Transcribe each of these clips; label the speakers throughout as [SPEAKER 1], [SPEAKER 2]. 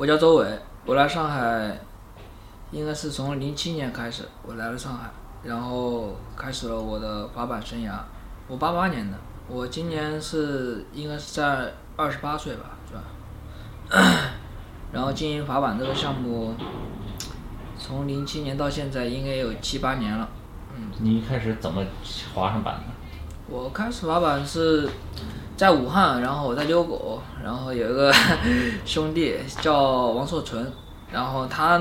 [SPEAKER 1] 我叫周伟，我来上海，应该是从零七年开始，我来了上海，然后开始了我的滑板生涯。我八八年的，我今年是应该是在二十八岁吧，是吧？然后经营滑板这个项目，从零七年到现在应该有七八年了。嗯，
[SPEAKER 2] 你一开始怎么滑上板的？
[SPEAKER 1] 我开始滑板是在武汉，然后我在遛狗，然后有一个 兄弟叫王硕纯，然后他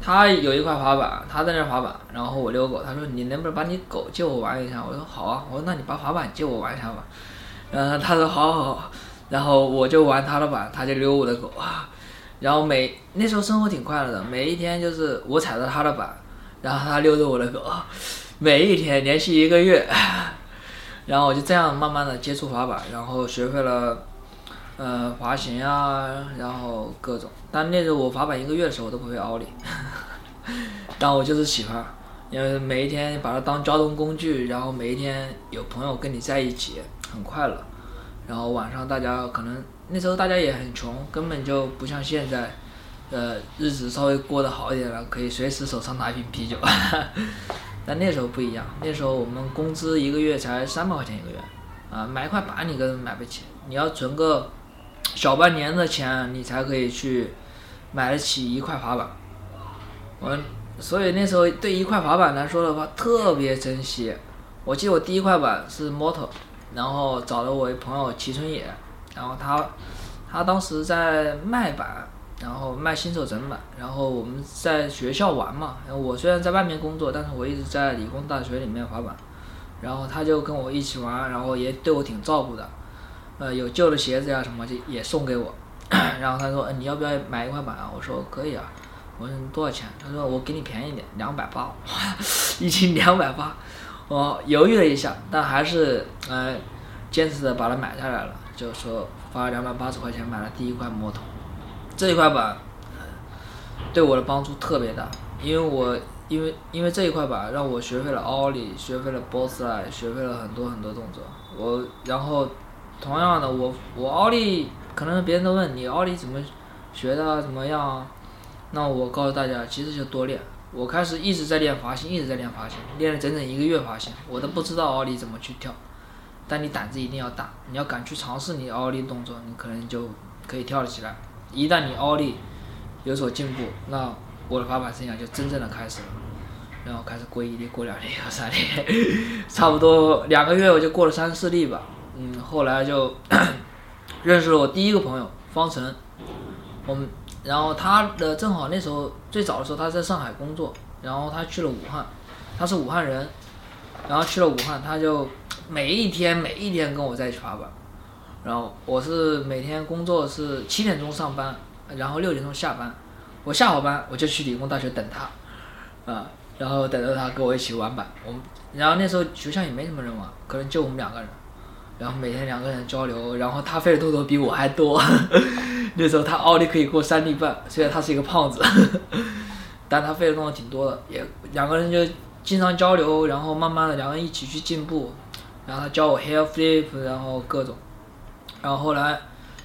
[SPEAKER 1] 他有一块滑板，他在那滑板，然后我遛狗，他说你能不能把你狗借我玩一下？我说好啊，我说那你把滑板借我玩一下吧。嗯，他说好好好，然后我就玩他的板，他就溜我的狗啊。然后每那时候生活挺快乐的，每一天就是我踩着他的板，然后他溜着我的狗，每一天连续一个月，然后我就这样慢慢的接触滑板，然后学会了，呃，滑行啊，然后各种。但那时候我滑板一个月的时候我都不会奥利，但我就是喜欢，因为每一天把它当交通工具，然后每一天有朋友跟你在一起，很快乐。然后晚上大家可能那时候大家也很穷，根本就不像现在，呃，日子稍微过得好一点了，可以随时手上拿一瓶啤酒。但那时候不一样，那时候我们工资一个月才三百块钱一个月，啊，买一块板你根本买不起，你要存个小半年的钱，你才可以去买得起一块滑板。我所以那时候对一块滑板来说的话，特别珍惜。我记得我第一块板是 Moto。然后找了我一朋友齐春野，然后他他当时在卖板，然后卖新手整板，然后我们在学校玩嘛。我虽然在外面工作，但是我一直在理工大学里面滑板。然后他就跟我一起玩，然后也对我挺照顾的，呃，有旧的鞋子呀什么就也送给我。然后他说，你要不要买一块板啊？我说可以啊。我说多少钱？他说我给你便宜点，两百八，一斤两百八。我犹豫了一下，但还是呃坚持的把它买下来了。就说花两百八十块钱买了第一块摩托，这一块板对我的帮助特别大，因为我因为因为这一块板让我学会了奥利，学会了 boss line，学会了很多很多动作。我然后同样的我我奥利可能别人都问你奥利怎么学的怎么样，那我告诉大家其实就多练。我开始一直在练滑行，一直在练滑行，练了整整一个月滑行，我都不知道奥利怎么去跳。但你胆子一定要大，你要敢去尝试你奥利动作，你可能就可以跳得起来。一旦你奥利有所进步，那我的滑板生涯就真正的开始了。然后开始过一粒，过两粒，过三粒，差不多两个月我就过了三四粒吧。嗯，后来就 认识了我第一个朋友方程，我们。然后他的正好那时候最早的时候他在上海工作，然后他去了武汉，他是武汉人，然后去了武汉他就每一天每一天跟我在一起滑板，然后我是每天工作是七点钟上班，然后六点钟下班，我下好班我就去理工大学等他，啊，然后等着他跟我一起玩板，我们然后那时候学校也没什么人玩，可能就我们两个人。然后每天两个人交流，然后他费的动作比我还多。那时候他奥利可以过三粒半，虽然他是一个胖子，但他费的动作挺多的。也两个人就经常交流，然后慢慢的两个人一起去进步。然后他教我 hair flip，然后各种。然后后来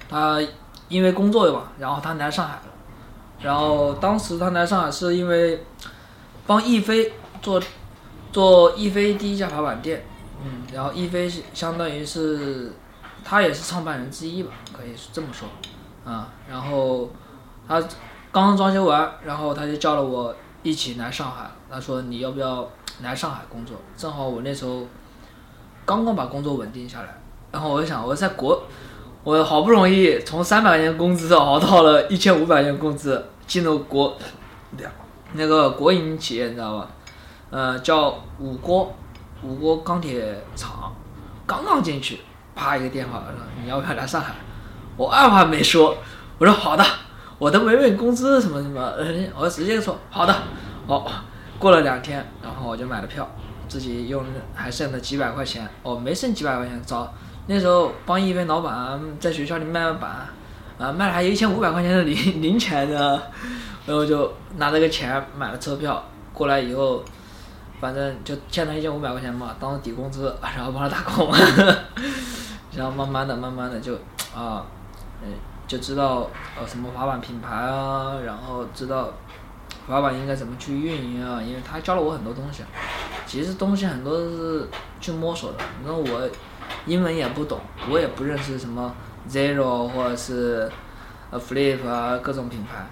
[SPEAKER 1] 他因为工作嘛，然后他来上海了。然后当时他来上海是因为帮易飞做做易飞第一家滑板店。嗯，然后一飞是相当于是，他也是创办人之一吧，可以这么说，啊，然后他刚刚装修完，然后他就叫了我一起来上海，他说你要不要来上海工作？正好我那时候刚刚把工作稳定下来，然后我就想我在国，我好不容易从三百块钱工资熬到了一千五百块钱工资，进入国那个国营企业，你知道吧？呃，叫五锅。五锅钢铁厂，刚刚进去，啪一个电话说你要不要来上海？我二话没说，我说好的，我都没问工资什么什么，嗯我直接说好的。哦，过了两天，然后我就买了票，自己用还剩了几百块钱，哦没剩几百块钱，找那时候帮一位老板在学校里卖板，啊卖了还有一千五百块钱的零 零钱呢，然后就拿这个钱买了车票过来以后。反正就欠他一千五百块钱嘛，当时抵工资，然后帮他打工，然后慢慢的、慢慢的就啊，嗯，就知道呃什么滑板品牌啊，然后知道滑板应该怎么去运营啊，因为他教了我很多东西。其实东西很多都是去摸索的，那我英文也不懂，我也不认识什么 Zero 或者是呃 Flip 啊各种品牌，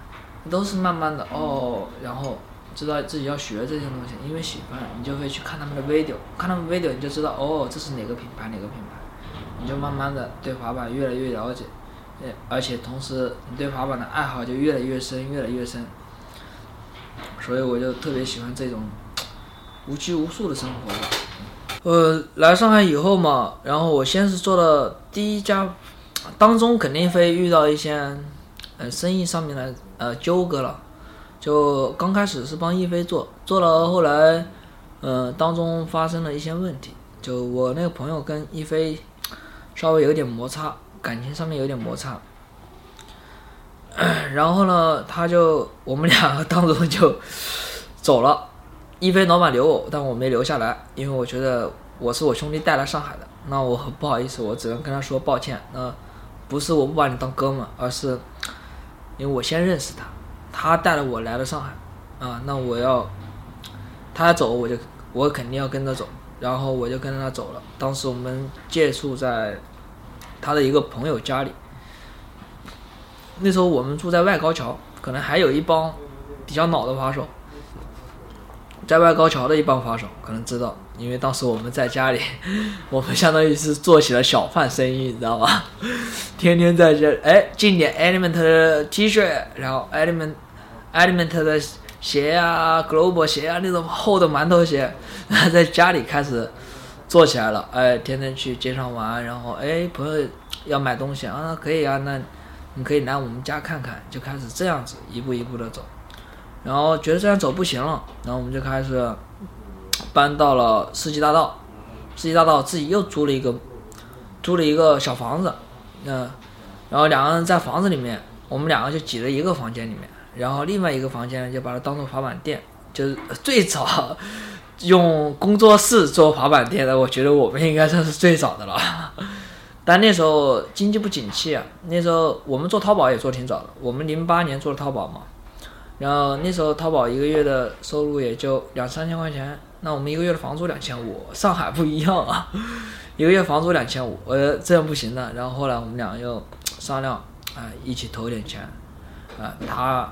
[SPEAKER 1] 都是慢慢的哦，然后知道自己要学这些东西，因为喜欢，你就会去看他们的 video，看他们 video 你就知道哦这是哪个品牌哪个品牌，你就慢慢的对滑板越来越了解，呃而且同时你对滑板的爱好就越来越深越来越深，所以我就特别喜欢这种无拘无束的生活吧。呃，来上海以后嘛，然后我先是做了第一家，当中肯定会遇到一些，呃，生意上面的呃纠葛了。就刚开始是帮一飞做，做了后来，呃，当中发生了一些问题。就我那个朋友跟一飞稍微有点摩擦，感情上面有点摩擦。然后呢，他就我们两个当中就走了。一飞老板留我，但我没留下来，因为我觉得我是我兄弟带来上海的，那我很不好意思，我只能跟他说抱歉。那不是我不把你当哥们，而是因为我先认识他，他带了我来了上海，啊，那我要他走我就我肯定要跟着走，然后我就跟着他走了。当时我们借宿在他的一个朋友家里，那时候我们住在外高桥，可能还有一帮比较老的滑手。在外高桥的一帮滑手可能知道，因为当时我们在家里，我们相当于是做起了小贩生意，你知道吧？天天在这，哎，进点 Element 的 T 恤，然后 Element Element 的鞋啊，Global 鞋啊，那种厚的馒头鞋，然 后在家里开始做起来了。哎，天天去街上玩，然后哎，朋友要买东西啊，可以啊，那你可以来我们家看看，就开始这样子一步一步的走。然后觉得这样走不行了，然后我们就开始搬到了世纪大道。世纪大道自己又租了一个租了一个小房子，嗯，然后两个人在房子里面，我们两个就挤在一个房间里面，然后另外一个房间就把它当做滑板店，就是最早 用工作室做滑板店的，我觉得我们应该算是最早的了。但那时候经济不景气啊，那时候我们做淘宝也做挺早的，我们零八年做的淘宝嘛。然后那时候淘宝一个月的收入也就两三千块钱，那我们一个月的房租两千五，上海不一样啊，一个月房租两千五，我觉得这样不行的。然后后来我们俩又商量，啊，一起投点钱，啊，他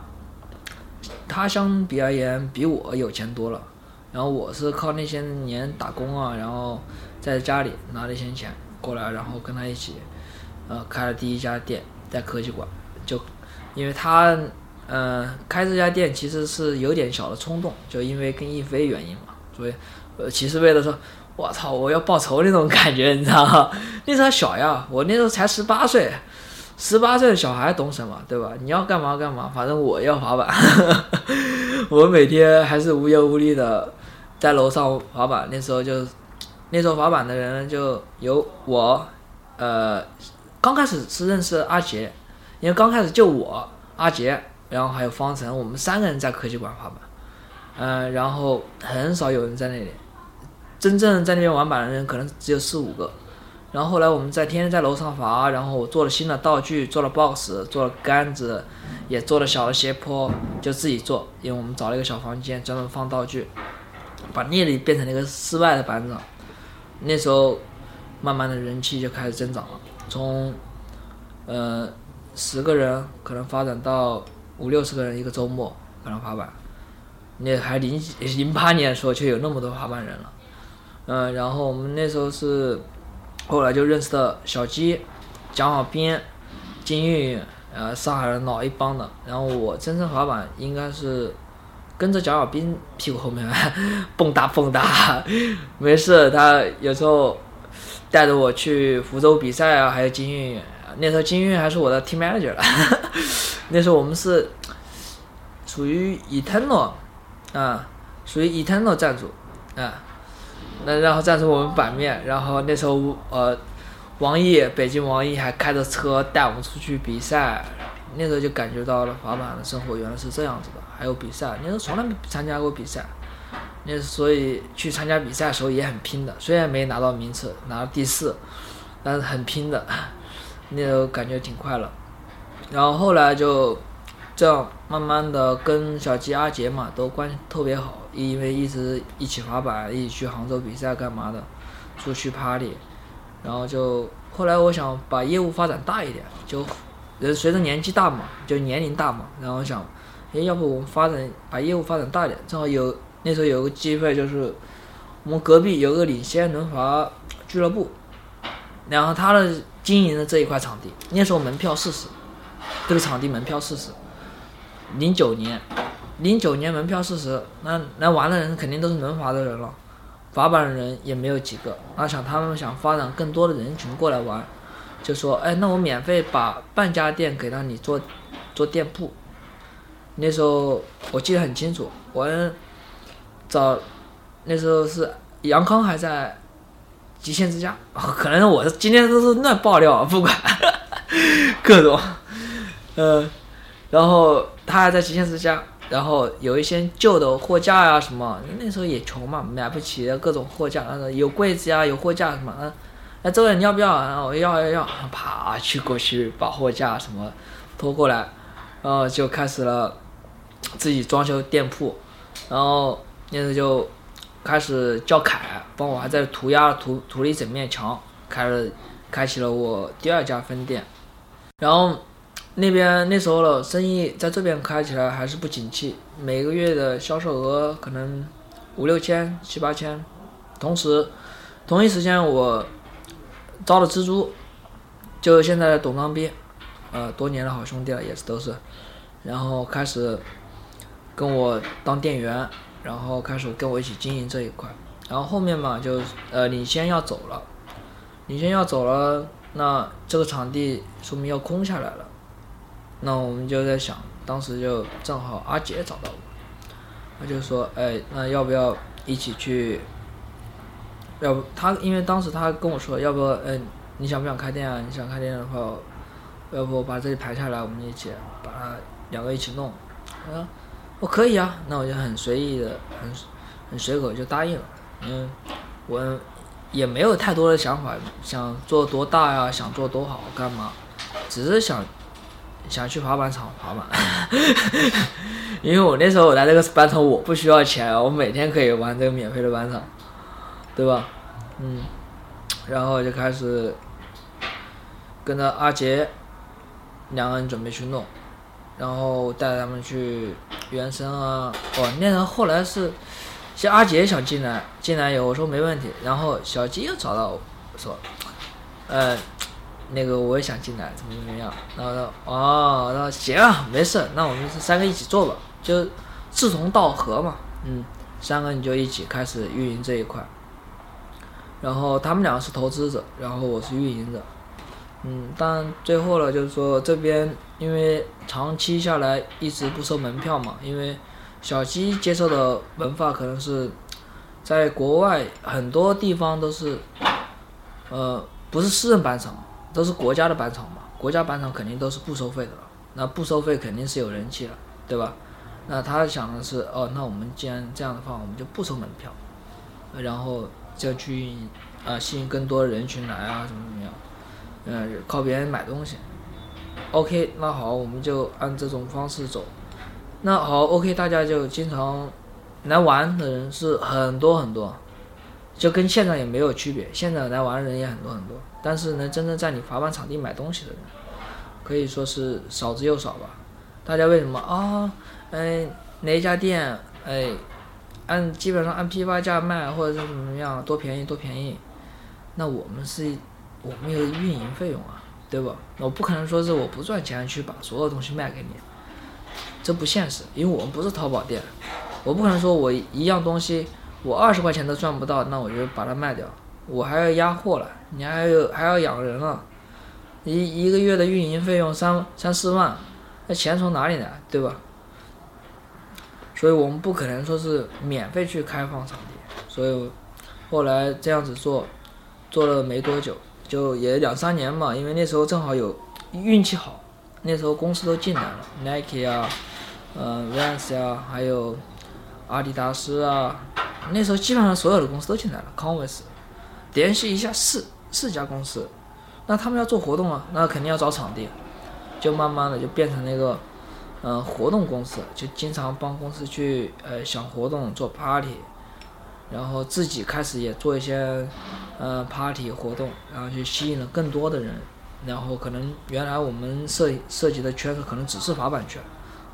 [SPEAKER 1] 他相比而言比我有钱多了，然后我是靠那些年打工啊，然后在家里拿了一些钱过来，然后跟他一起，呃，开了第一家店在科技馆，就因为他。嗯，开这家店其实是有点小的冲动，就因为跟一飞原因嘛，所以，呃，其实为了说，我操，我要报仇那种 感觉，你知道吗？那时候小呀，我那时候才十八岁，十八岁的小孩懂什么，对吧？你要干嘛干嘛，反正我要滑板，我每天还是无忧无虑的在楼上滑板。那时候就，那时候滑板的人就有我，呃，刚开始是认识阿杰，因为刚开始就我阿杰。然后还有方程，我们三个人在科技馆滑板，嗯，然后很少有人在那里，真正在那边玩板的人可能只有四五个。然后后来我们在天天在楼上滑，然后我做了新的道具，做了 box，做了杆子，也做了小的斜坡，就自己做，因为我们找了一个小房间专门放道具，把那里变成了一个室外的板场。那时候慢慢的人气就开始增长了，从呃十个人可能发展到。五六十个人一个周末可能滑板，那还零零八年的时候就有那么多滑板人了，嗯，然后我们那时候是后来就认识的小鸡、蒋小斌、金运，呃，上海人老一帮的。然后我真正滑板应该是跟着蒋小斌屁股后面 蹦跶蹦跶，没事，他有时候带着我去福州比赛啊，还有金运，那时候金运运还是我的 team manager 了。那时候我们是属于 Eternal 啊，属于 Eternal 赞助啊，那然后赞助我们版面，然后那时候呃，王毅北京王毅还开着车带我们出去比赛，那时候就感觉到了滑板的生活原来是这样子的，还有比赛，那时候从来没参加过比赛，那所以去参加比赛的时候也很拼的，虽然没拿到名次，拿了第四，但是很拼的，那时候感觉挺快乐。然后后来就这样慢慢的跟小吉、阿杰嘛都关系特别好，因为一直一起滑板，一起去杭州比赛干嘛的，出去 party，然后就后来我想把业务发展大一点，就人随着年纪大嘛，就年龄大嘛，然后想，哎，要不我们发展把业务发展大一点，正好有那时候有个机会就是。我们隔壁有个领先轮滑俱乐部，然后他的经营的这一块场地，那时候门票四十，这个场地门票四十，零九年，零九年门票四十，那来玩的人肯定都是轮滑的人了，滑板的人也没有几个，那想他们想发展更多的人群过来玩，就说，哎，那我免费把半家店给到你做做店铺，那时候我记得很清楚，我找。那时候是杨康还在极限之家，可能我今天都是乱爆料，不管 各种，嗯，然后他还在极限之家，然后有一些旧的货架呀什么，那时候也穷嘛，买不起各种货架，有柜子呀，有货架什么，嗯，哎，这个你要不要？然后我要要要，啪去过去把货架什么拖过来，然后就开始了自己装修店铺，然后那时候就。开始叫凯帮我，还在涂鸦涂涂了一整面墙，开了开启了我第二家分店。然后那边那时候的生意在这边开起来还是不景气，每个月的销售额可能五六千七八千。同时，同一时间我招了蜘蛛，就现在的董刚斌，呃，多年的好兄弟了，也是都是。然后开始跟我当店员。然后开始跟我一起经营这一块，然后后面嘛就呃领先要走了，领先要走了，那这个场地说明要空下来了，那我们就在想，当时就正好阿杰找到我，他就说，哎，那要不要一起去？要不他因为当时他跟我说，要不嗯你想不想开店啊？你想开店的话，要不我把这里排下来，我们一起把它两个一起弄，嗯。我可以啊，那我就很随意的，很很随口就答应了。嗯，我也没有太多的想法，想做多大呀，想做多好干嘛？只是想想去滑板场滑板，因为我那时候我来这个板场我不需要钱，我每天可以玩这个免费的板场，对吧？嗯，然后就开始跟着阿杰两个人准备去弄。然后带他们去原生啊，哦，那人后来是，像阿杰想进来，进来以后我说没问题，然后小吉又找到我说，呃，那个我也想进来，怎么怎么样，然后说哦，说行啊，没事，那我们三个一起做吧，就志同道合嘛，嗯，三个你就一起开始运营这一块，然后他们两个是投资者，然后我是运营者。嗯，但最后呢，就是说这边因为长期下来一直不收门票嘛，因为小鸡接受的文化可能是在国外很多地方都是，呃，不是私人板场，都是国家的板场嘛，国家板场肯定都是不收费的了，那不收费肯定是有人气了，对吧？那他想的是，哦，那我们既然这样的话，我们就不收门票，然后就去啊吸引更多人群来啊，怎么怎么样。嗯，靠别人买东西，OK，那好，我们就按这种方式走。那好，OK，大家就经常来玩的人是很多很多，就跟现在也没有区别。现在来玩的人也很多很多，但是能真正在你滑板场地买东西的人，可以说是少之又少吧。大家为什么啊？哎，哪一家店？哎，按基本上按批发价卖，或者是怎么样，多便宜多便宜。那我们是。我们有运营费用啊，对吧？我不可能说是我不赚钱去把所有东西卖给你，这不现实，因为我们不是淘宝店，我不可能说我一样东西我二十块钱都赚不到，那我就把它卖掉，我还要压货了，你还有还要养人了，一一个月的运营费用三三四万，那钱从哪里来，对吧？所以我们不可能说是免费去开放场地，所以后来这样子做，做了没多久。就也两三年嘛，因为那时候正好有运气好，那时候公司都进来了，Nike 啊，嗯，Vans 啊，还有阿迪达斯啊，那时候基本上所有的公司都进来了，Converse，联系一下四四家公司，那他们要做活动啊，那肯定要找场地，就慢慢的就变成那个，呃，活动公司，就经常帮公司去呃想活动做 party，然后自己开始也做一些呃 party 活动，然后就吸引了更多的人，然后可能原来我们涉涉及的圈子可能只是滑板圈，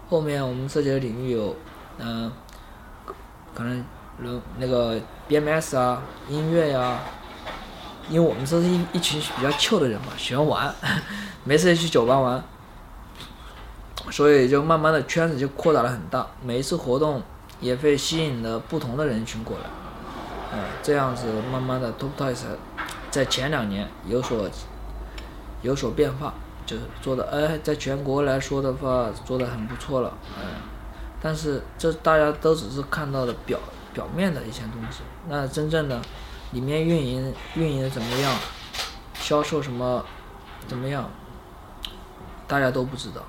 [SPEAKER 1] 后面我们涉及的领域有，嗯、可能人那个 BMS 啊，音乐呀、因为我们这是一一群比较糗的人嘛，喜欢玩，没事去酒吧玩，所以就慢慢的圈子就扩大了很大，每一次活动也会吸引了不同的人群过来，呃，这样子慢慢的 Top Toys 在前两年有所有所变化，就是做的哎，在全国来说的话做的很不错了，嗯、但是这大家都只是看到的表表面的一些东西，那真正的里面运营运营怎么样，销售什么怎么样，大家都不知道，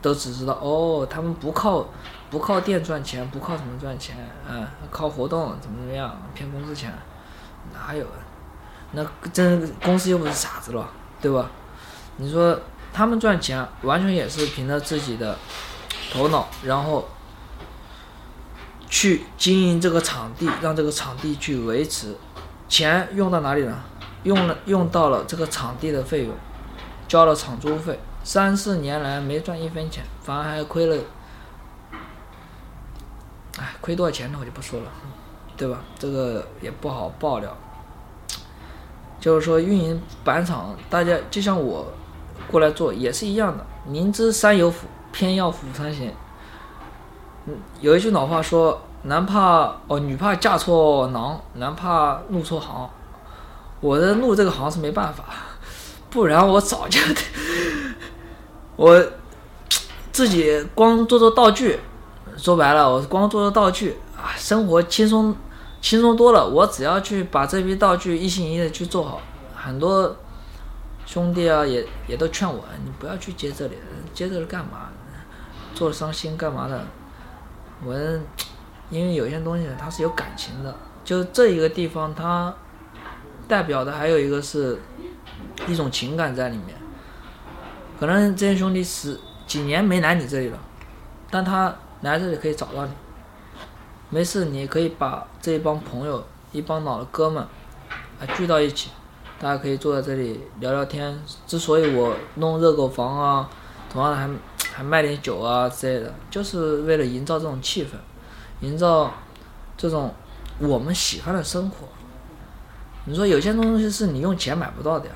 [SPEAKER 1] 都只知道哦，他们不靠不靠店赚钱，不靠什么赚钱，嗯，靠活动怎么怎么样骗公司钱，哪有？那真公司又不是傻子了，对吧？你说他们赚钱完全也是凭着自己的头脑，然后去经营这个场地，让这个场地去维持。钱用到哪里了？用了用到了这个场地的费用，交了场租费，三四年来没赚一分钱，反而还亏了。哎，亏多少钱呢？我就不说了，对吧？这个也不好爆料。就是说，运营板场，大家就像我过来做也是一样的，明知山有虎，偏要虎山行。嗯，有一句老话说：“男怕哦，女怕嫁错郎，男怕入错行。”我的入这个行是没办法，不然我早就我自己光做做道具，说白了，我光做做道具啊，生活轻松轻松多了。我只要去把这批道具一心一意的去做好，很多兄弟啊也也都劝我，你不要去接这里，接这里干嘛？做了伤心干嘛的？我因为有些东西它是有感情的，就这一个地方它代表的还有一个是一种情感在里面。可能这些兄弟十几年没来你这里了，但他来这里可以找到你。没事，你可以把这一帮朋友、一帮老的哥们啊聚到一起，大家可以坐在这里聊聊天。之所以我弄热狗房啊，同样的还还卖点酒啊之类的，就是为了营造这种气氛，营造这种我们喜欢的生活。你说有些东西是你用钱买不到的呀，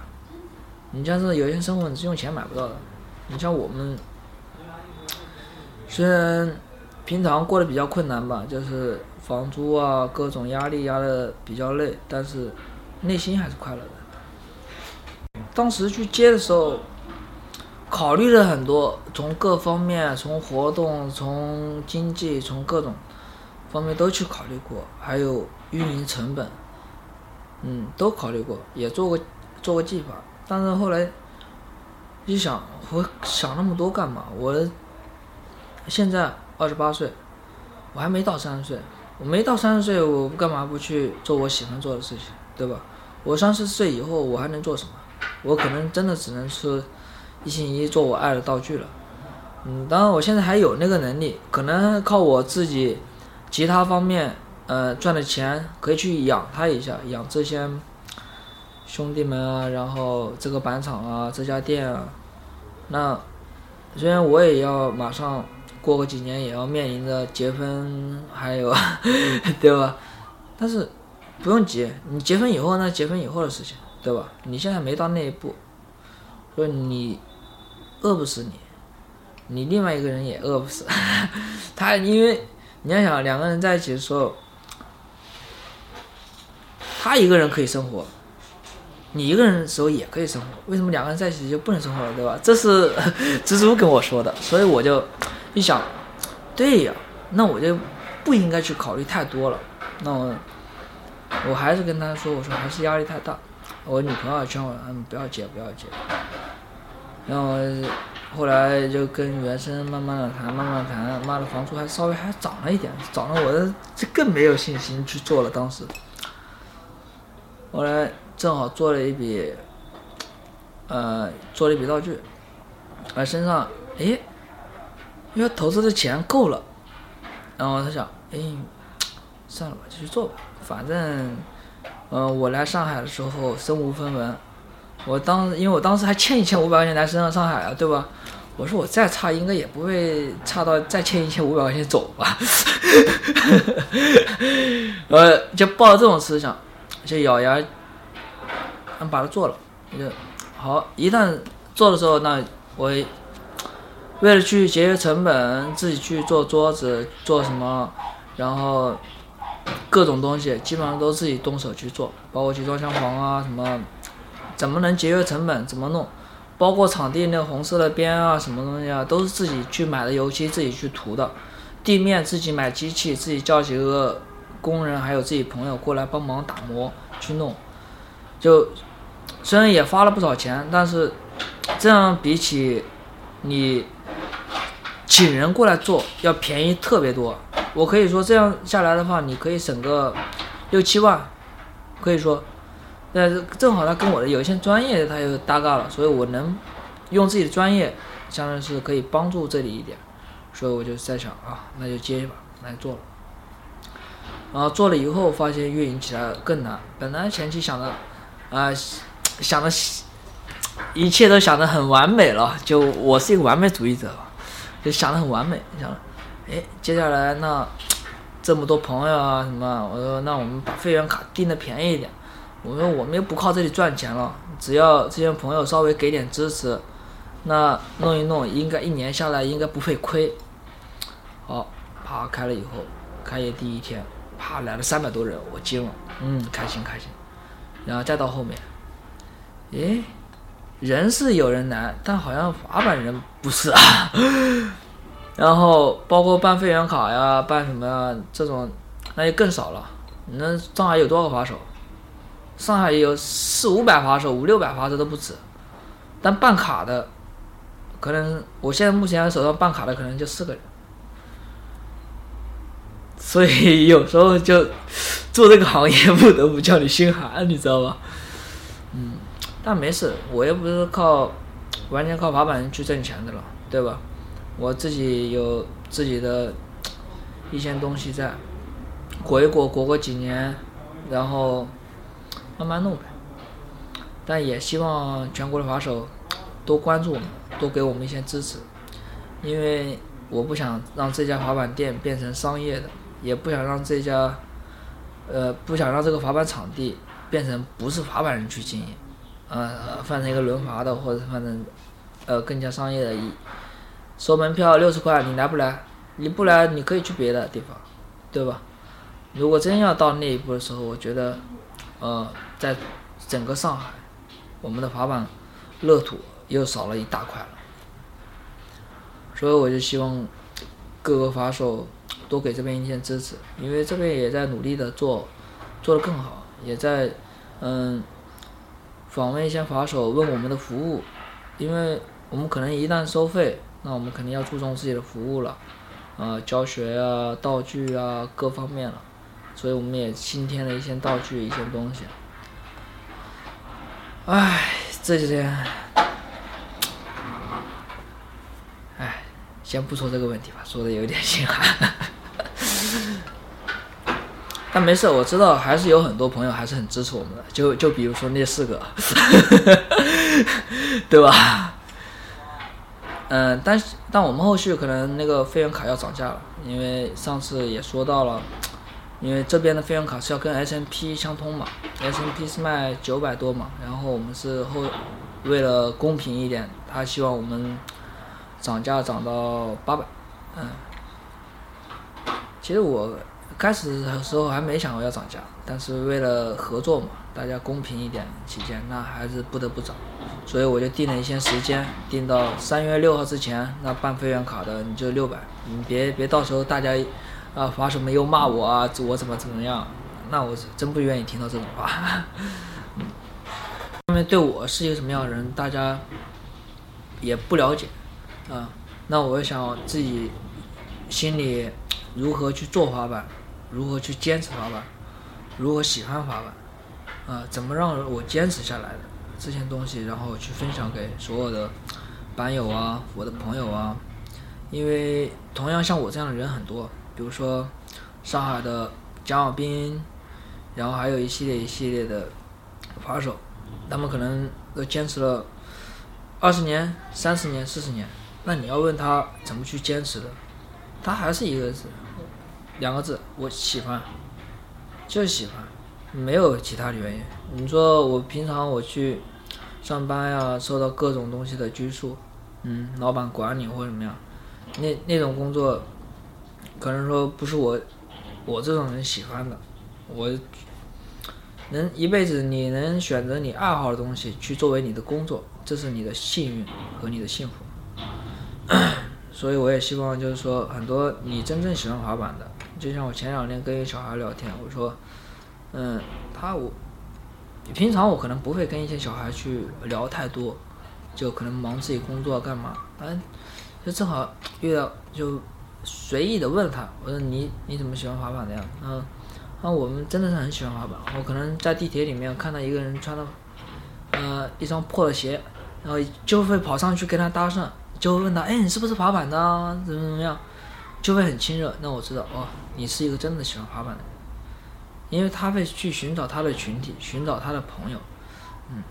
[SPEAKER 1] 你像是有些生活你是用钱买不到的。你像我们，虽然平常过得比较困难吧，就是房租啊各种压力压的比较累，但是内心还是快乐的。当时去接的时候，考虑了很多，从各方面，从活动，从经济，从各种方面都去考虑过，还有运营成本，嗯，都考虑过，也做过做过计划，但是后来一想，我想那么多干嘛？我现在二十八岁，我还没到三十岁，我没到三十岁，我干嘛不去做我喜欢做的事情，对吧？我三十岁以后，我还能做什么？我可能真的只能是一心一意做我爱的道具了。嗯，当然我现在还有那个能力，可能靠我自己其他方面呃赚的钱可以去养他一下，养这些兄弟们啊，然后这个板厂啊，这家店啊。那虽然我也要马上过个几年也要面临着结婚，还有 对吧？但是不用急，你结婚以后那结婚以后的事情，对吧？你现在没到那一步，所以你饿不死你，你另外一个人也饿不死。他因为你要想两个人在一起的时候，他一个人可以生活，你一个人的时候也可以生活，为什么两个人在一起就不能生活了，对吧？这是 蜘蛛跟我说的，所以我就一想，对呀，那我就不应该去考虑太多了。那我我还是跟他说，我说还是压力太大。我女朋友劝我，嗯，不要结，不要结。然后后来就跟原生慢慢的谈，慢慢谈，妈的房租还稍微还涨了一点，涨了我这更没有信心去做了。当时，后来正好做了一笔，呃，做了一笔道具，啊身上，哎，因为投资的钱够了，然后他想，哎，算了吧，继续做吧，反正，嗯，我来上海的时候身无分文，我当因为我当时还欠一千五百块钱来身上上海啊，对吧？我说我再差应该也不会差到再欠一千五百块钱走吧，呃，就抱着这种思想，就咬牙，嗯，把它做了，就好。一旦做的时候，那我为了去节约成本，自己去做桌子，做什么，然后各种东西基本上都自己动手去做，包括集装箱房啊什么，怎么能节约成本，怎么弄。包括场地那个红色的边啊，什么东西啊，都是自己去买的油漆，自己去涂的。地面自己买机器，自己叫几个工人，还有自己朋友过来帮忙打磨去弄。就虽然也花了不少钱，但是这样比起你请人过来做要便宜特别多。我可以说这样下来的话，你可以省个六七万，可以说。但是正好他跟我的有一些专业他又搭嘎了，所以我能用自己的专业，相当于是可以帮助这里一点，所以我就在想啊，那就接一把来做了。然后做了以后发现运营起来更难，本来前期想的啊想的，一切都想的很完美了，就我是一个完美主义者，就想的很完美，想，哎，接下来那这么多朋友啊什么，我说那我们把会员卡定的便宜一点。我说我们又不靠这里赚钱了，只要这些朋友稍微给点支持，那弄一弄，应该一年下来应该不会亏。好，啪开了以后，开业第一天，啪来了三百多人，我惊了，嗯，开心开心。然后再到后面，诶，人是有人来，但好像滑板人不是啊。然后包括办会员卡呀，办什么呀，这种那就更少了。那上海有多少滑手？上海有四五百滑手，五六百滑手都不止，但办卡的，可能我现在目前手上办卡的可能就四个人，所以 有时候就做这个行业不得不叫你心寒，你知道吧？嗯，但没事，我又不是靠完全靠滑板去挣钱的了，对吧？我自己有自己的一些东西在，过一过，过个几年，然后。慢慢弄呗，但也希望全国的滑手多关注我们，多给我们一些支持，因为我不想让这家滑板店变成商业的，也不想让这家，呃，不想让这个滑板场地变成不是滑板人去经营，呃，换成一个轮滑的，或者换成呃更加商业的，收门票六十块，你来不来？你不来，你可以去别的地方，对吧？如果真要到那一步的时候，我觉得。呃，在整个上海，我们的滑板乐土又少了一大块了，所以我就希望各个滑手多给这边一些支持，因为这边也在努力的做，做得更好，也在嗯访问一些滑手，问我们的服务，因为我们可能一旦收费，那我们肯定要注重自己的服务了，啊，教学啊，道具啊，各方面了。所以我们也新添了一些道具，一些东西。唉，这几天，唉，先不说这个问题吧，说的有点心寒。但没事，我知道还是有很多朋友还是很支持我们的，就就比如说那四个，对吧？嗯，但是但我们后续可能那个会员卡要涨价了，因为上次也说到了。因为这边的会员卡是要跟 S M P 相通嘛，S M P 是卖九百多嘛，然后我们是后为了公平一点，他希望我们涨价涨到八百，嗯，其实我开始的时候还没想过要涨价，但是为了合作嘛，大家公平一点起见，那还是不得不涨，所以我就定了一些时间，定到三月六号之前，那办会员卡的你就六百，你别别到时候大家。啊，滑手们又骂我啊，我怎么怎么样？那我真不愿意听到这种话。他们对我是一个什么样的人，大家也不了解啊。那我想自己心里如何去做滑板，如何去坚持滑板，如何喜欢滑板，啊，怎么让我坚持下来的这些东西，然后去分享给所有的板友啊，我的朋友啊，因为同样像我这样的人很多，比如说上海的蒋小兵，然后还有一系列一系列的滑手，他们可能都坚持了二十年、三十年、四十年，那你要问他怎么去坚持的，他还是一个字，两个字，我喜欢，就是喜欢，没有其他的原因。你说我平常我去上班呀，受到各种东西的拘束，嗯，老板管你或者怎么样，那那种工作，可能说不是我我这种人喜欢的，我能一辈子你能选择你爱好的东西去作为你的工作，这是你的幸运和你的幸福。所以我也希望就是说，很多你真正喜欢滑板的，就像我前两天跟一个小孩聊天，我说，嗯，他我平常我可能不会跟一些小孩去聊太多，就可能忙自己工作干嘛，嗯，就正好遇到就随意的问他，我说你你怎么喜欢滑板的呀？嗯，啊我们真的是很喜欢滑板，我可能在地铁里面看到一个人穿的呃一双破的鞋，然后就会跑上去跟他搭讪，就会问他，哎你是不是滑板的？怎么怎么样？就会很亲热，那我知道哦，你是一个真的喜欢滑板的人。因为他会去寻找他的群体，寻找他的朋友，嗯，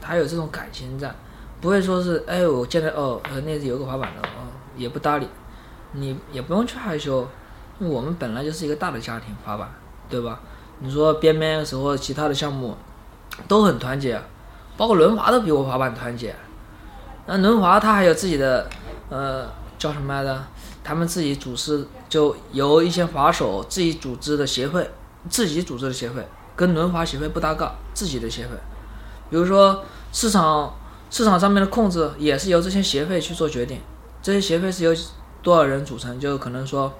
[SPEAKER 1] 他有这种感情在，不会说是哎，我见到哦，呃，那有个滑板的哦，也不搭理，你也不用去害羞，因为我们本来就是一个大的家庭，滑板，对吧？你说边边的时候，其他的项目都很团结，包括轮滑都比我滑板团结。那轮滑他还有自己的呃叫什么来着？他们自己组织，就由一些滑手自己组织的协会。自己组织的协会跟轮滑协会不搭嘎，自己的协会，比如说市场市场上面的控制也是由这些协会去做决定，这些协会是由多少人组成？就可能说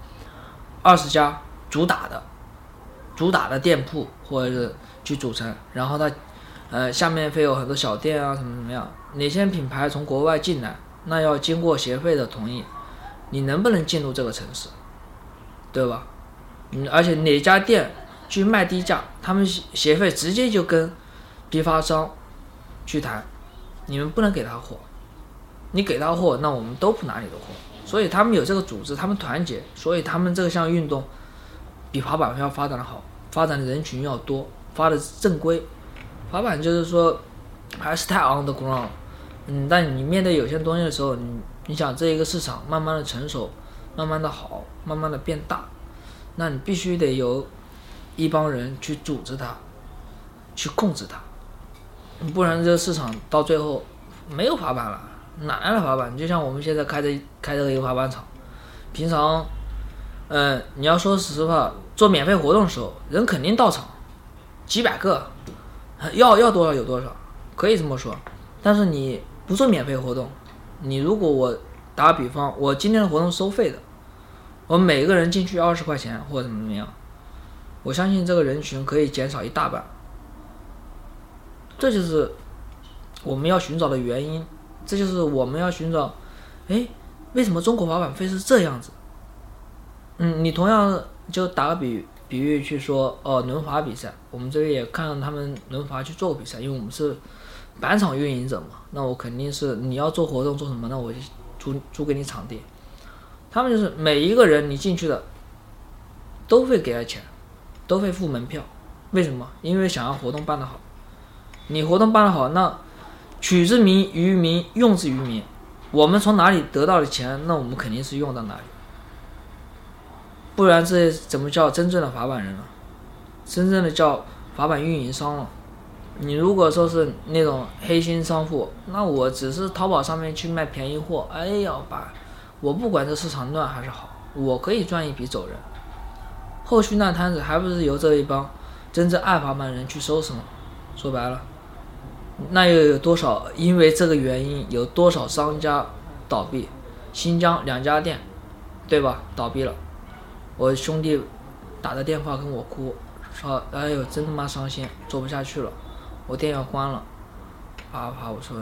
[SPEAKER 1] 二十家主打的主打的店铺或者是去组成，然后它呃下面会有很多小店啊什么怎么样？哪些品牌从国外进来，那要经过协会的同意，你能不能进入这个城市，对吧？嗯，而且哪家店？去卖低价，他们协会直接就跟批发商去谈，你们不能给他货，你给他货，那我们都不拿你的货。所以他们有这个组织，他们团结，所以他们这项运动比滑板要发展的好，发展的人群要多，发的正规。滑板就是说还是太 on the ground，嗯，但你面对有些东西的时候，你你想这一个市场慢慢的成熟，慢慢的好，慢慢的变大，那你必须得有。一帮人去组织它，去控制它，不然这个市场到最后没有滑板了，哪来的滑板？就像我们现在开的开的一个滑板场，平常，嗯，你要说实话，做免费活动的时候，人肯定到场，几百个，要要多少有多少，可以这么说。但是你不做免费活动，你如果我打比方，我今天的活动收费的，我每个人进去二十块钱或者怎么怎么样。我相信这个人群可以减少一大半，这就是我们要寻找的原因，这就是我们要寻找，哎，为什么中国滑板会是这样子？嗯，你同样就打个比比喻去说，哦，轮滑比赛，我们这边也看他们轮滑去做比赛，因为我们是板场运营者嘛，那我肯定是你要做活动做什么，那我就租租给你场地，他们就是每一个人你进去的都会给他钱。都会付门票，为什么？因为想要活动办得好。你活动办得好，那取之民于民，用之于民。我们从哪里得到的钱，那我们肯定是用到哪里。不然这怎么叫真正的滑板人了？真正的叫滑板运营商了。你如果说是那种黑心商户，那我只是淘宝上面去卖便宜货。哎呀，把，我不管这市场乱还是好，我可以赚一笔走人。后续那摊子还不是由这一帮真正爱滑板人去收拾吗？说白了，那又有多少因为这个原因有多少商家倒闭？新疆两家店，对吧？倒闭了。我兄弟打的电话跟我哭，说：“哎呦，真他妈伤心，做不下去了，我店要关了。”啪啪，我说：“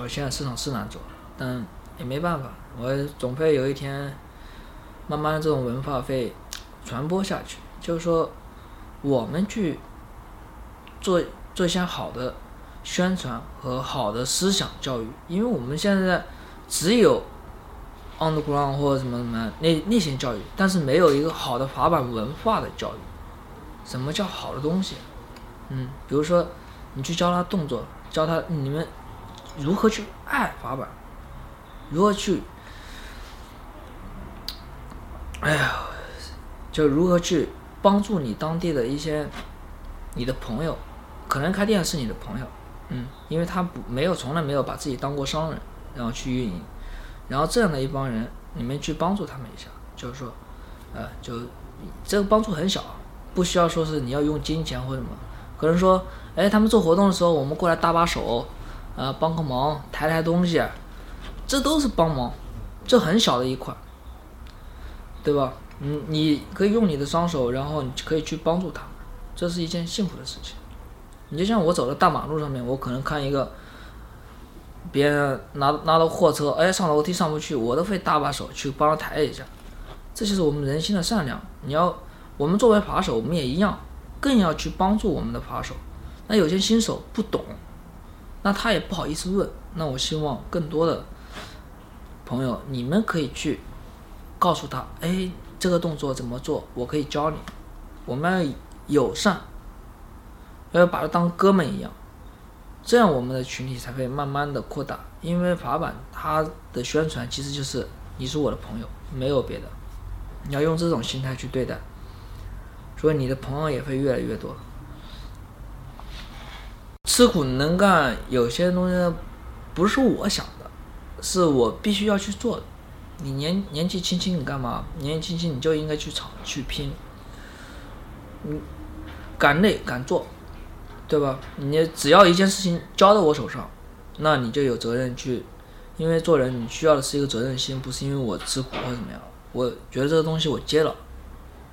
[SPEAKER 1] 我现在市场是难做，但也没办法，我总会有一天，慢慢的这种文化会。”传播下去，就是说，我们去做做一些好的宣传和好的思想教育，因为我们现在只有 underground 或者什么什么那那些教育，但是没有一个好的滑板文化的教育。什么叫好的东西？嗯，比如说你去教他动作，教他你们如何去爱滑板，如何去，哎呀，就如何去帮助你当地的一些你的朋友，可能开店是你的朋友，嗯，因为他不没有从来没有把自己当过商人，然后去运营，然后这样的一帮人，你们去帮助他们一下，就是说，呃，就这个帮助很小，不需要说是你要用金钱或什么，可能说，哎，他们做活动的时候，我们过来搭把手，呃，帮个忙，抬抬东西，这都是帮忙，这很小的一块，对吧？你你可以用你的双手，然后你可以去帮助他们，这是一件幸福的事情。你就像我走在大马路上面，我可能看一个别人拿拿到货车，哎，上楼梯上不去，我都会搭把手去帮他抬一下。这就是我们人心的善良。你要，我们作为扒手，我们也一样，更要去帮助我们的扒手。那有些新手不懂，那他也不好意思问。那我希望更多的朋友，你们可以去告诉他，哎，这个动作怎么做，我可以教你。我们友善，要把他当哥们一样，这样我们的群体才会慢慢的扩大。因为法版它的宣传其实就是你是我的朋友，没有别的。你要用这种心态去对待，所以你的朋友也会越来越多。吃苦能干，有些东西不是我想的，是我必须要去做的。你年年纪轻轻，你干嘛？年纪轻轻你就应该去闯去拼，嗯敢累敢做，对吧？你只要一件事情交到我手上，那你就有责任去，因为做人你需要的是一个责任心，不是因为我吃苦或怎么样。我觉得这个东西我接了，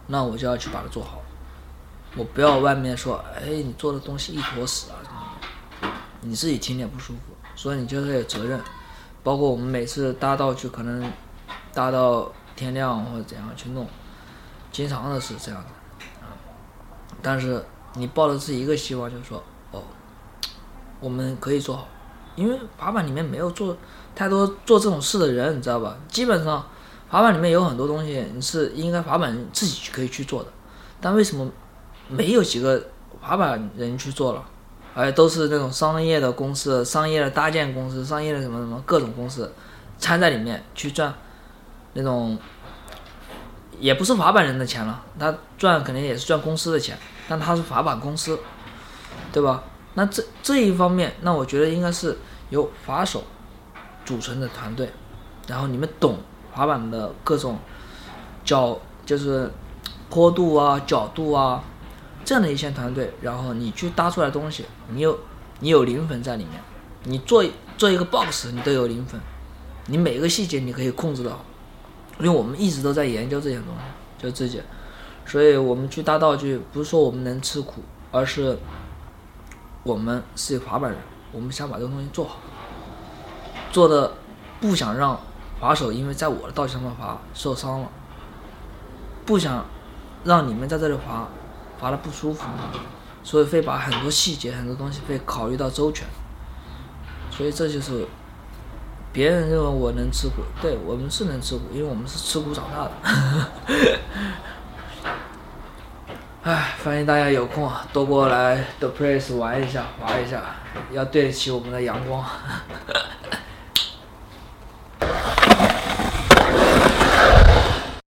[SPEAKER 1] 那我就要去把它做好。我不要外面说，哎，你做的东西一坨屎啊什么的，你自己听着不舒服，所以你就是有责任。包括我们每次搭道具，可能搭到天亮或者怎样去弄，经常的是这样的啊。但是你抱的是一个希望，就是说，哦，我们可以做好，因为滑板里面没有做太多做这种事的人，你知道吧？基本上。滑板里面有很多东西，你是应该滑板人自己去可以去做的，但为什么没有几个滑板人去做了？而且都是那种商业的公司、商业的搭建公司、商业的什么什么各种公司掺在里面去赚那种，也不是滑板人的钱了，他赚肯定也是赚公司的钱，但他是滑板公司，对吧？那这这一方面，那我觉得应该是由滑手组成的团队，然后你们懂。滑板的各种角就是坡度啊、角度啊，这样的一些团队，然后你去搭出来东西，你有你有灵魂在里面，你做做一个 box，你都有灵魂，你每个细节你可以控制到，因为我们一直都在研究这些东西，就自己，所以我们去搭道具，不是说我们能吃苦，而是我们是滑板人，我们想把这个东西做好，做的不想让。滑手因为在我的道具上面滑受伤了，不想让你们在这里滑滑的不舒服，所以会把很多细节、很多东西会考虑到周全。所以这就是别人认为我能吃苦，对我们是能吃苦，因为我们是吃苦长大的。欢迎大家有空啊，多过来 The Place 玩一下、玩一下，要对得起我们的阳光。